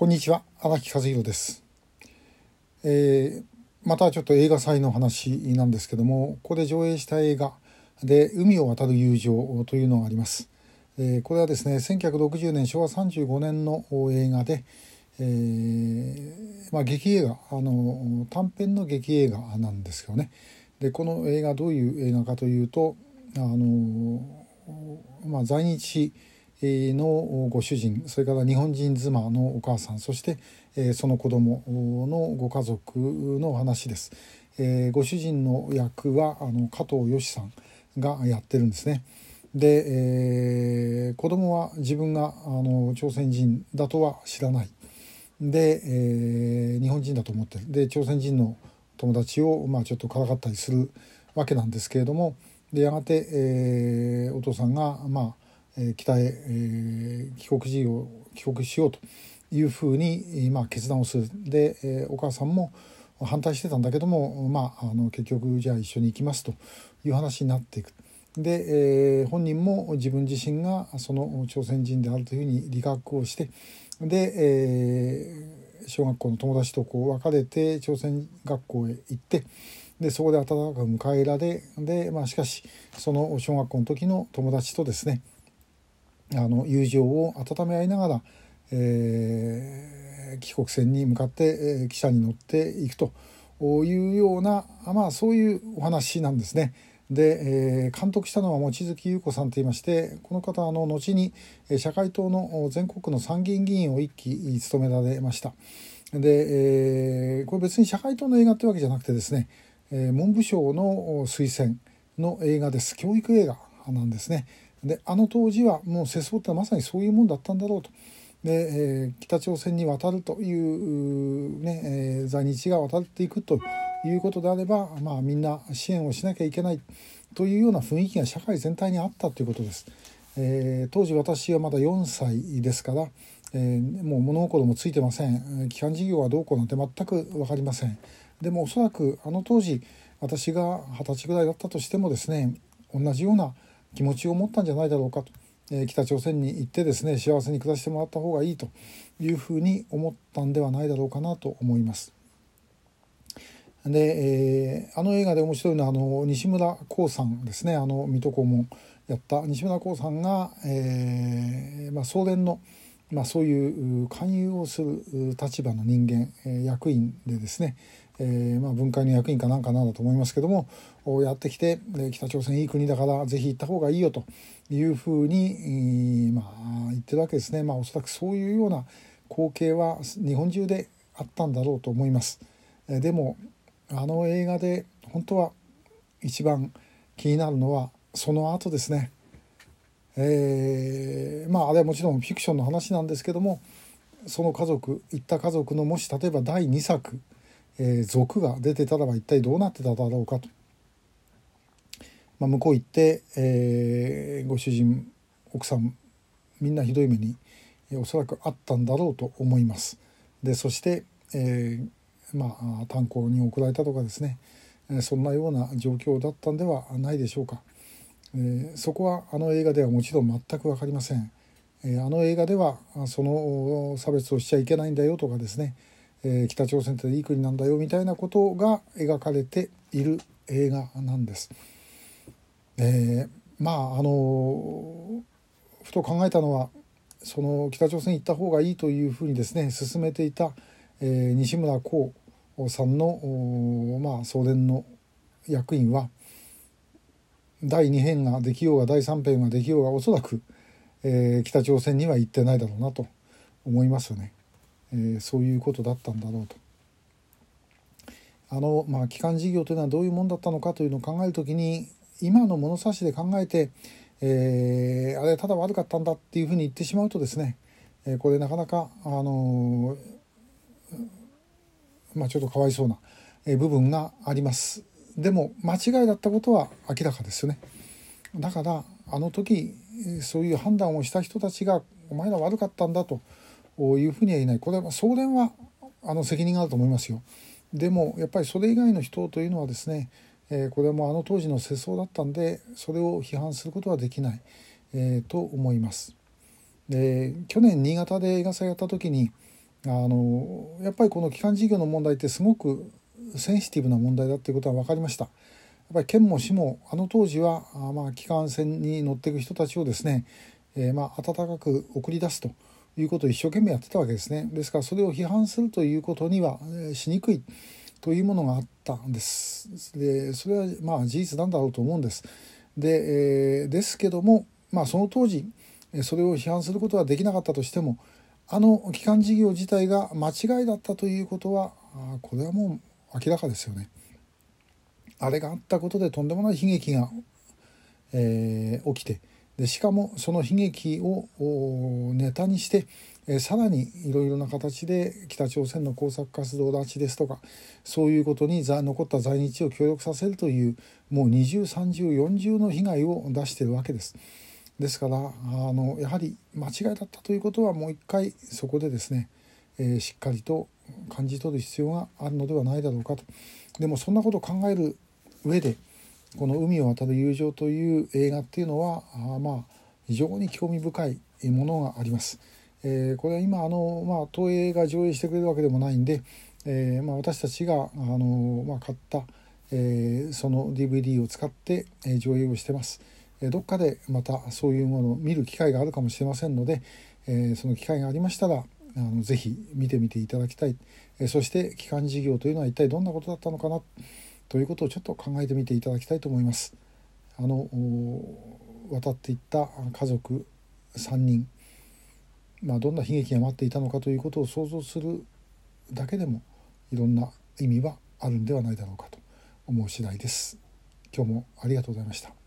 こんにちは荒木和弘です、えー、またちょっと映画祭の話なんですけどもここで上映した映画で「海を渡る友情」というのがあります、えー、これはですね1960年昭和35年の映画で、えー、まあ、劇映画あの短編の劇映画なんですよね。でこの映画どういう映画かというとあの、まあ、在日のご主人それから日本人妻のお母さんそしてその子供のご家族の話です。ご主人の役はあの加藤義さんがやってるんですね。で、えー、子供は自分があの朝鮮人だとは知らない。で、えー、日本人だと思ってる。で朝鮮人の友達を、まあ、ちょっとからかったりするわけなんですけれどもでやがて、えー、お父さんが、まあ、え北へ、え帰国時を帰国しようというふうに、まあ、決断をするで、お母さんも反対してたんだけども、まあ、あの結局じゃあ一緒に行きますという話になっていく。で、え、本人も自分自身がその朝鮮人であるというふうに理学をしてで、え、小学校の友達とこう別れて朝鮮学校へ行ってでそこで温かく迎えられで、まあ、しかしその小学校の時の友達とですねあの友情を温め合いながら、えー、帰国船に向かって、えー、汽車に乗っていくというような、まあ、そういうお話なんですね。で、えー、監督したのは望月優子さんといいましてこの方あの後に社会党の全国の参議院議員を一期務められました。で、えー、これ別に社会党の映画ってわけじゃなくてですね、えー、文部省の推薦の映画です教育映画なんですね。であの当時はもう世相ってまさにそういうもんだったんだろうと。で、えー、北朝鮮に渡るというね、えー、在日が渡っていくということであれば、まあ、みんな支援をしなきゃいけないというような雰囲気が社会全体にあったということです。えー、当時私はまだ4歳ですから、えー、もう物心もついてません基幹事業はどうこうなんて全く分かりませんでもおそらくあの当時私が二十歳ぐらいだったとしてもですね同じような気持ちを持ったんじゃないだろうかと、えー、北朝鮮に行ってですね幸せに暮らしてもらった方がいいというふうに思ったんではないだろうかなと思います。で、えー、あの映画で面白いのはあの西村光さんですねあの水戸黄門やった西村光さんが、えーまあ、総連の、まあ、そういう勧誘をする立場の人間、え、役員でですね、えーまあ、文会の役員かなんかなんだと思いますけどもやってきて北朝鮮いい国だからぜひ行った方がいいよというふうに、まあ、言ってるわけですね、まあ、おそらくそういうような光景は日本中であったんだろうと思います。でもあの映画で本当は一番気になるのはその後ですね。えー、まああれはもちろんフィクションの話なんですけどもその家族行った家族のもし例えば第2作えー、族が出てたらば一体どうなってただろうかと、まあ、向こう行って、えー、ご主人奥さんみんなひどい目に、え、おそらくあったんだろうと思います。でそして、えー、まあ炭鉱に送られたとかですね、え、そんなような状況だったんではないでしょうか。え、そこはあの映画ではもちろん全く分かりません。え、あの映画ではその差別をしちゃいけないんだよとかですねえ、北朝鮮っていい国なんだよみたいなことが描かれている映画なんです。えー、まああのふと考えたのはその北朝鮮行った方がいいというふうにですね進めていた、えー、西村光さんの、まあ、送電の役員は第2編ができようが第3編ができようがおそらく、えー、北朝鮮には行ってないだろうなと思いますよね。えー、そういうことだったんだろうと。あのまあ基幹事業というのはどういうもんだったのかというのを考える時に今の物差しで考えて、えー、あれただ悪かったんだっていうふうに言ってしまうとですね、えー、これなかなかあのまあちょっとかわいそうな部分があります。でも間違いだったことは明らかですよね。だからあの時そういう判断をした人たちがお前ら悪かったんだというふうには言えないこれは送電はあの責任があると思いますよ。でもやっぱりそれ以外の人というのはですね、えー、これもあの当時の世相だったんでそれを批判することはできない、えー、と思います。で去年新潟で映画祭やった時にあのやっぱりこの基幹事業の問題ってすごくセンシティブな問題だっていうことは分かりました。やっぱり県も市もあの当時はあまあ機関船に乗っていく人たちをですね、えー、まあ温かく送り出すということを一生懸命やってたわけですね。ですからそれを批判するということにはしにくいというものがあったんです。でそれはまあ事実なんだろうと思うんです。で,、えー、ですけども、まあ、その当時それを批判することはできなかったとしてもあの基幹事業自体が間違いだったということはこれはもう明らかですよね。あれがあったことでとんでもない悲劇が、えー、起きてでしかもその悲劇をネタにして、えー、さらにいろいろな形で北朝鮮の工作活動拉致ですとかそういうことに残った在日を協力させるというもう二重三重四重の被害を出してるわけです。ですからあのやはり間違いだったということはもう一回そこでですね、え、しっかりと感じ取る必要があるのではないだろうかと。でもそんなことを考える上でこの「海を渡る友情」という映画っていうのはあまあ非常に興味深いものがあります。えー、これは今あの、まあ、東映が上映してくれるわけでもないんで、えーまあ、私たちがあの、まあ、買った、えー、その DVD を使って、えー、上映をしてます。えー、どっかでまたそういうものを見る機会があるかもしれませんので、えー、その機会がありましたらあのぜひ見てみていただきたい、え、そして基幹事業というのは一体どんなことだったのかなということをちょっと考えてみていただきたいと思います。あの渡っていった家族3人、まあ、どんな悲劇が待っていたのかということを想像するだけでもいろんな意味はあるんではないだろうかと思う次第です。今日もありがとうございました。